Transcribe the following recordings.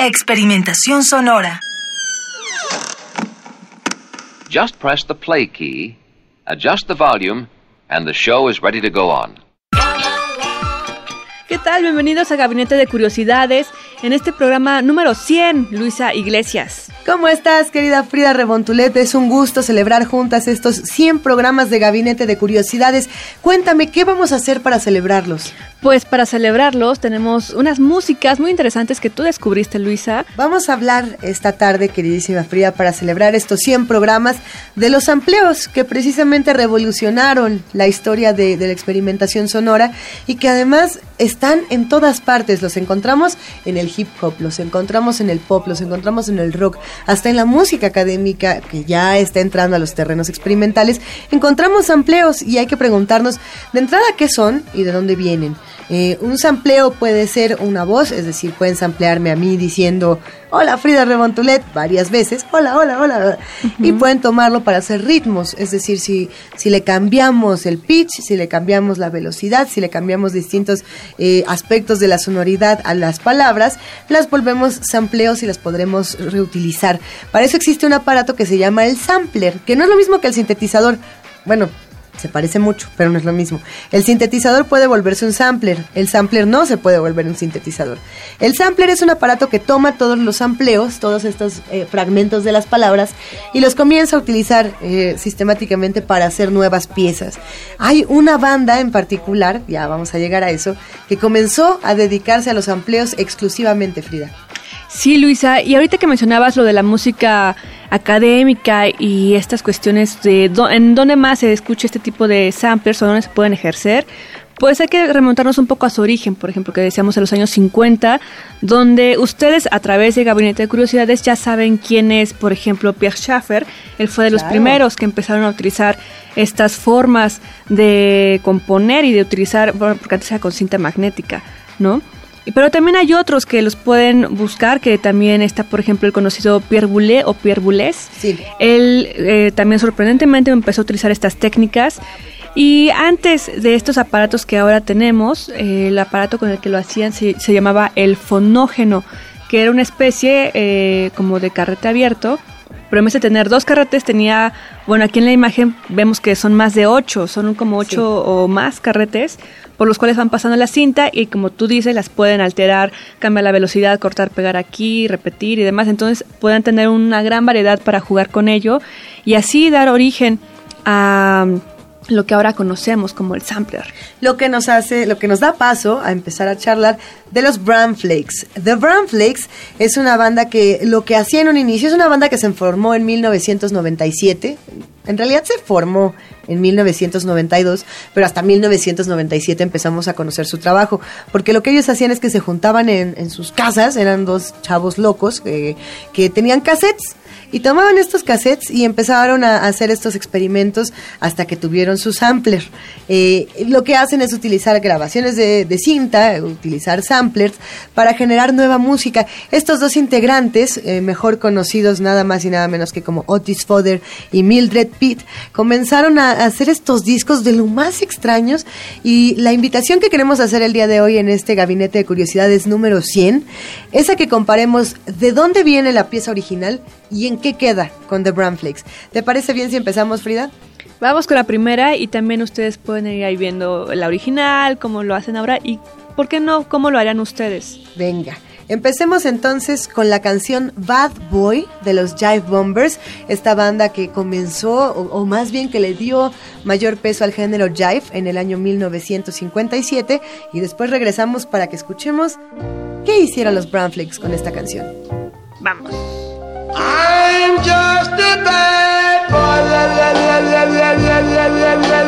Experimentación sonora. Just press the play key, adjust the volume, and the show is ready to go on. ¿Qué tal? Bienvenidos a Gabinete de Curiosidades en este programa número 100, Luisa Iglesias. ¿Cómo estás, querida Frida Rebontulet? Es un gusto celebrar juntas estos 100 programas de Gabinete de Curiosidades. Cuéntame, ¿qué vamos a hacer para celebrarlos? Pues para celebrarlos tenemos unas músicas muy interesantes que tú descubriste, Luisa. Vamos a hablar esta tarde, queridísima Frida, para celebrar estos 100 programas de los amplios que precisamente revolucionaron la historia de, de la experimentación sonora y que además están en todas partes. Los encontramos en el hip hop, los encontramos en el pop, los encontramos en el rock, hasta en la música académica que ya está entrando a los terrenos experimentales. Encontramos amplios y hay que preguntarnos de entrada qué son y de dónde vienen. Eh, un sampleo puede ser una voz, es decir, pueden samplearme a mí diciendo hola Frida Rebontulet varias veces, hola, hola, hola, y pueden tomarlo para hacer ritmos, es decir, si, si le cambiamos el pitch, si le cambiamos la velocidad, si le cambiamos distintos eh, aspectos de la sonoridad a las palabras, las volvemos sampleos y las podremos reutilizar. Para eso existe un aparato que se llama el sampler, que no es lo mismo que el sintetizador. Bueno, se parece mucho, pero no es lo mismo. El sintetizador puede volverse un sampler, el sampler no se puede volver un sintetizador. El sampler es un aparato que toma todos los sampleos, todos estos eh, fragmentos de las palabras, y los comienza a utilizar eh, sistemáticamente para hacer nuevas piezas. Hay una banda en particular, ya vamos a llegar a eso, que comenzó a dedicarse a los sampleos exclusivamente, Frida. Sí, Luisa, y ahorita que mencionabas lo de la música académica y estas cuestiones de en dónde más se escucha este tipo de samplers o dónde se pueden ejercer, pues hay que remontarnos un poco a su origen, por ejemplo, que decíamos en los años 50, donde ustedes a través de Gabinete de Curiosidades ya saben quién es, por ejemplo, Pierre Schaeffer. Él fue de los primeros que empezaron a utilizar estas formas de componer y de utilizar, bueno, porque antes era con cinta magnética, ¿no? Pero también hay otros que los pueden buscar, que también está, por ejemplo, el conocido Pierre Boulez o Pierre Boulez. Sí. Él eh, también sorprendentemente empezó a utilizar estas técnicas. Y antes de estos aparatos que ahora tenemos, eh, el aparato con el que lo hacían se, se llamaba el fonógeno, que era una especie eh, como de carrete abierto. Pero en vez de tener dos carretes, tenía, bueno, aquí en la imagen vemos que son más de ocho, son como ocho o más carretes, por los cuales van pasando la cinta y como tú dices, las pueden alterar, cambiar la velocidad, cortar, pegar aquí, repetir y demás. Entonces pueden tener una gran variedad para jugar con ello y así dar origen a lo que ahora conocemos como el sampler. lo que nos hace, lo que nos da paso a empezar a charlar de los Bram Flakes. The Bram Flakes es una banda que lo que hacía en un inicio es una banda que se formó en 1997. En realidad se formó en 1992, pero hasta 1997 empezamos a conocer su trabajo, porque lo que ellos hacían es que se juntaban en, sus casas, eran dos chavos locos que, que tenían cassettes y tomaban estos cassettes y empezaron a hacer estos experimentos hasta que tuvieron su sampler. Eh, lo que hacen es utilizar grabaciones de, cinta, utilizar samplers para generar nueva música. Estos dos integrantes, eh, mejor conocidos nada más y nada menos que como Otis Fodder y Mildred Pitt, comenzaron a hacer estos discos de lo más extraños y la invitación que queremos hacer el día de hoy en este gabinete de curiosidades número 100 es a que comparemos de dónde viene la pieza original y en qué queda con The Bram Flakes. ¿Te parece bien si empezamos, Frida? Vamos con la primera y también ustedes pueden ir ahí viendo la original, cómo lo hacen ahora y, ¿por qué no, cómo lo harían ustedes? Venga. Empecemos entonces con la canción Bad Boy de los Jive Bombers, esta banda que comenzó, o, o, más bien que le dio mayor peso al género jive en el año 1957, y después regresamos para que escuchemos qué hicieron los Brown Flakes con esta canción. Vamos. I'm just a bad boy. La, la, la,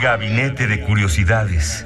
gabinete de curiosidades.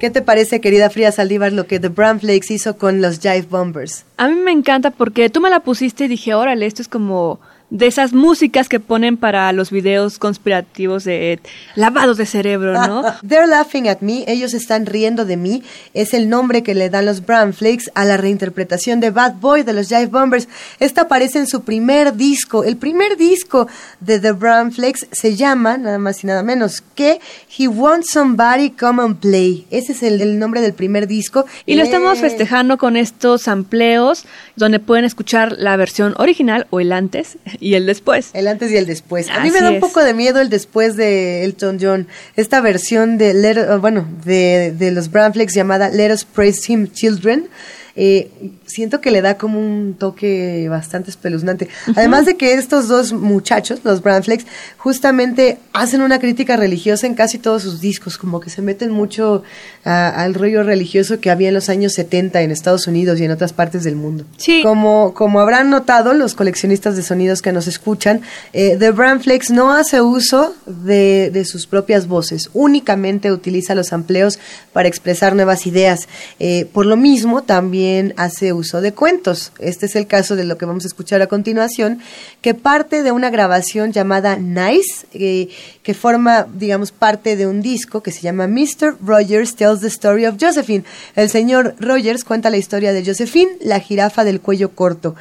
¿Qué te parece, querida Frida Saldívar, lo que The Brown Flakes hizo con los Jive Bombers? A mí me encanta porque tú me la pusiste y dije, órale, esto es como de esas músicas que ponen para los videos conspirativos de lavados de cerebro, ¿no? They're laughing at me, ellos están riendo de mí, es el nombre que le dan los Brown Flakes a la reinterpretación de Bad Boy de los Jive Bombers. Esta aparece en su primer disco. El primer disco de The Brown Flakes se llama, nada más y nada menos, que He Wants Somebody Come and Play. Ese es el, el nombre del primer disco. Y lo estamos Eh, festejando con estos sampleos donde pueden escuchar la versión original o el antes y el después. El antes y el después. A mí Así me da un es. poco de miedo el después de Elton John. Esta versión de, Let- bueno, de, de los Flakes llamada Let Us Praise Him Children. eh, siento que le da como un toque bastante espeluznante. Además de que estos dos muchachos, los Flakes, justamente hacen una crítica religiosa en casi todos sus discos, como que se meten mucho ah, al rollo religioso que había en los años 70 en Estados Unidos y en otras partes del mundo. Sí. Como, como habrán notado los coleccionistas de sonidos que nos escuchan, eh, The Brand Flex no hace uso de, de sus propias voces, únicamente utiliza los amplios para expresar nuevas ideas. Eh, por lo mismo, también hace uso de cuentos. Este es el caso de lo que vamos a escuchar a continuación, que parte de una grabación llamada Nice, eh, que forma, digamos, parte de un disco que se llama Mr. Rogers Tells the Story of Josephine. El señor Rogers cuenta la historia de Josephine, la jirafa del cuello corto.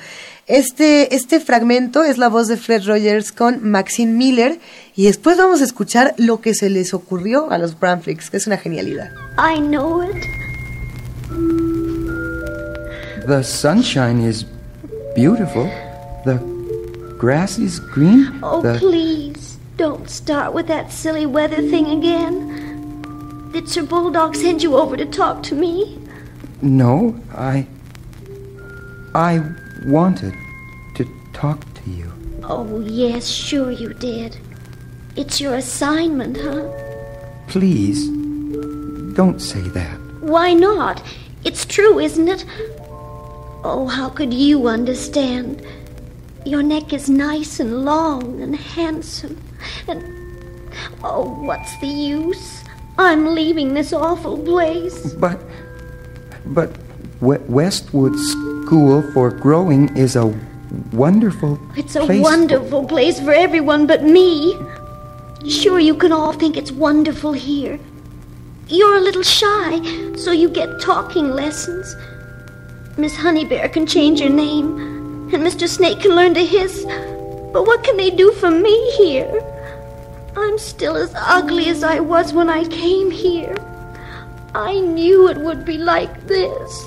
Este, este fragmento es la voz de Fred Rogers con Maxine Miller y después vamos a escuchar lo que se les ocurrió a los Bramflicks, que es una genialidad. I know it. The sunshine is beautiful. The grass is green. Oh, the please, don't start with that silly weather thing again. Did Sir Bulldog send you over to talk to me? No, I I wanted to talk to you. Oh, yes, sure you did. It's your assignment, huh? Please don't say that. Why not? It's true, isn't it? Oh, how could you understand? Your neck is nice and long and handsome. And. Oh, what's the use? I'm leaving this awful place. But but we- Westwood School for Growing is a wonderful It's a place. wonderful place for everyone but me. Sure, you can all think it's wonderful here. You're a little shy, so you get talking lessons. Miss Honeybear can change her name, and Mr. Snake can learn to hiss. But what can they do for me here? I'm still as ugly as I was when I came here. I knew it would be like this.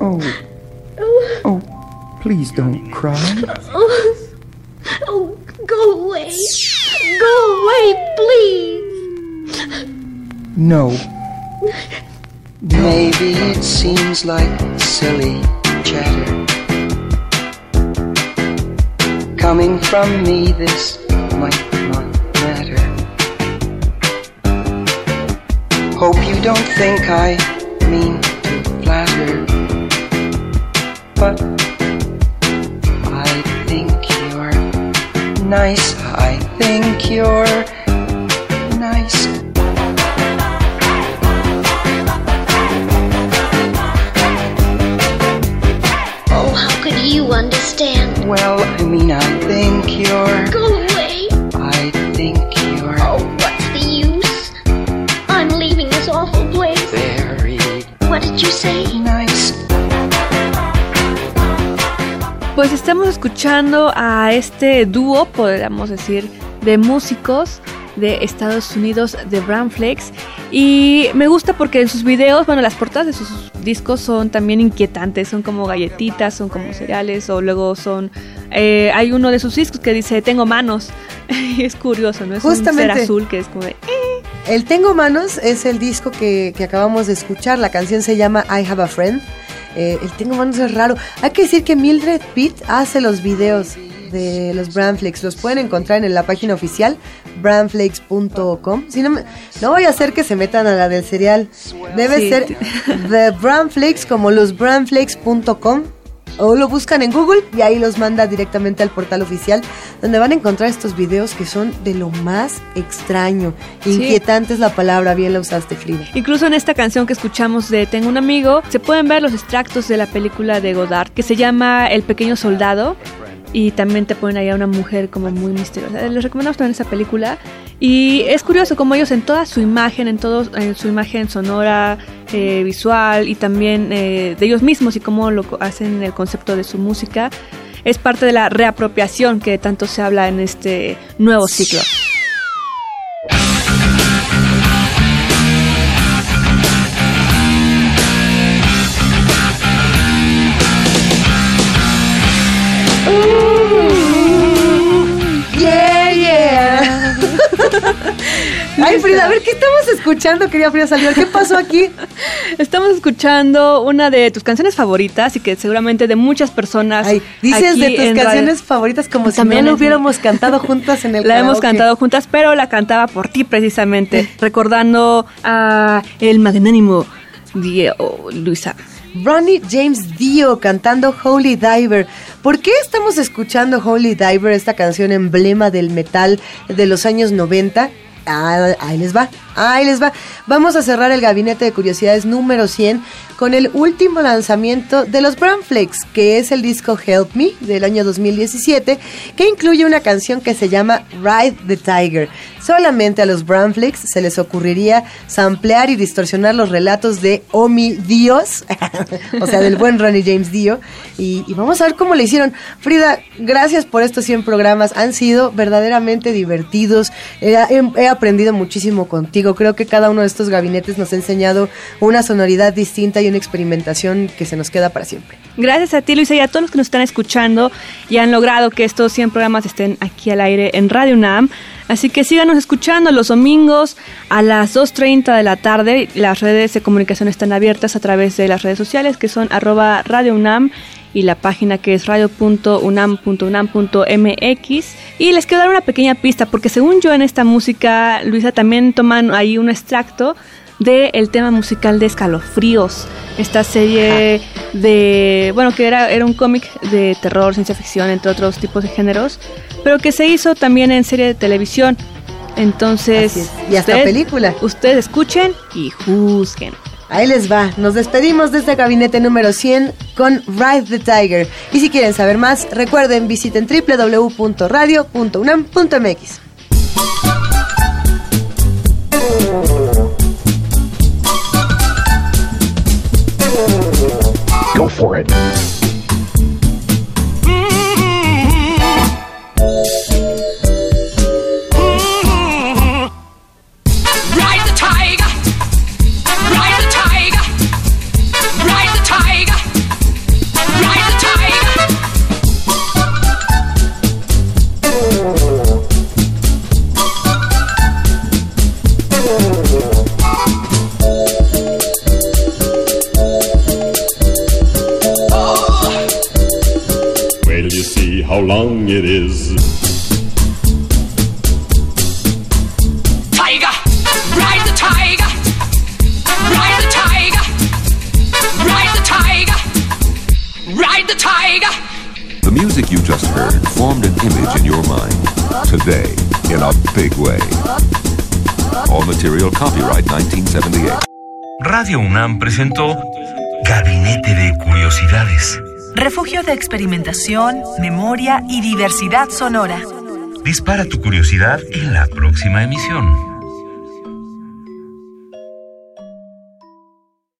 Oh, Oh, oh, please don't cry. oh, oh, go away. Go away, please. No. Maybe it seems like silly chatter. Coming from me, this might not matter. Hope you don't think I mean to flatter. But I think you're nice. I think you're understand? Well, I mean, I think you're. Go away. I think you're. Oh, what's the use? I'm leaving this awful place. Very What did you say? nice. Pues estamos escuchando a este dúo, podríamos decir, de músicos de Estados Unidos, de Brown Flakes. Y me gusta porque en sus videos, bueno, las portadas de sus discos son también inquietantes, son como galletitas, son como cereales, o luego son... eh, hay uno de sus discos que dice, tengo manos. y es curioso, ¿no? Es un ser azul que es como de... El Tengo Manos es el disco que, que acabamos de escuchar. La canción se llama I Have a Friend. Eh, el Tengo Manos es raro. Hay que decir que Mildred Pitt hace los videos de los Bramflakes. Los pueden encontrar en la página oficial bramflakes.com. Si no, me- no voy a hacer que se metan a la del cereal. Debe Sí. ser The Bramflakes como los bramflakes.com o lo buscan en Google y ahí los manda directamente al portal oficial donde van a encontrar estos videos que son de lo más extraño. Inquietante es la palabra, bien la usaste Frida. Incluso en esta canción que escuchamos de Tengo un amigo, se pueden ver los extractos de la película de Godard que se llama El pequeño soldado y también te ponen ahí a una mujer como muy misteriosa. Les recomendamos también esa película y es curioso como ellos en toda su imagen, en todo en su imagen sonora, eh, visual y también eh, de ellos mismos y cómo lo hacen el concepto de su música es parte de la reapropiación que tanto se habla en este nuevo ciclo. Ay, Frida, a ver, ¿qué estamos escuchando, querida Frida Salió? ¿Qué pasó aquí? Estamos escuchando una de tus canciones favoritas y que seguramente de muchas personas. Ay, dices aquí de tus canciones radio- favoritas como si También no lo hubiéramos cantado juntas en el La hemos cantado juntas, pero la cantaba por ti precisamente, recordando a el magnánimo Diego Luisa. Ronnie James Dio cantando Holy Diver. ¿Por qué estamos escuchando Holy Diver, esta canción emblema del metal de los años 90? Ah, ahí les va, ahí les va. Vamos a cerrar el gabinete de curiosidades número 100 con el último lanzamiento de los Flakes, que es el disco Help Me del año 2017, que incluye una canción que se llama Ride the Tiger. Solamente a los Flakes se les ocurriría samplear y distorsionar los relatos de Omi Dios, o sea, del buen Ronnie James Dio, y, vamos a ver cómo le hicieron. Frida, gracias por estos 100 programas, han sido verdaderamente divertidos, he, he- he aprendido muchísimo contigo, creo que cada uno de estos gabinetes nos ha enseñado una sonoridad distinta y una experimentación que se nos queda para siempre. Gracias a ti, Luisa, y a todos los que nos están escuchando y han logrado que estos 100 programas estén aquí al aire en Radio UNAM. Así que síganos escuchando los domingos a las 2.30 de la tarde. Las redes de comunicación están abiertas a través de las redes sociales que son arroba Radio UNAM y la página que es radio.unam.unam.mx. Y les quiero dar una pequeña pista porque según yo en esta música, Luisa, también toman ahí un extracto del tema musical de Escalofríos, esta serie de, bueno, que era, era un cómic de terror, ciencia ficción, entre otros tipos de géneros, pero que se hizo también en serie de televisión. Entonces. Y hasta película. Ustedes escuchen y juzguen. Ahí les va, nos despedimos de este gabinete número 100 con Ride the Tiger. Y si quieren saber más, recuerden visiten www.radio.unam.mx. for it. Ride the tiger. The music you just heard formed an image in your mind today in a big way. All material copyright 1978. Radio UNAM presentó Gabinete de Curiosidades. Refugio de experimentación, memoria y diversidad sonora. Dispara tu curiosidad en la próxima emisión.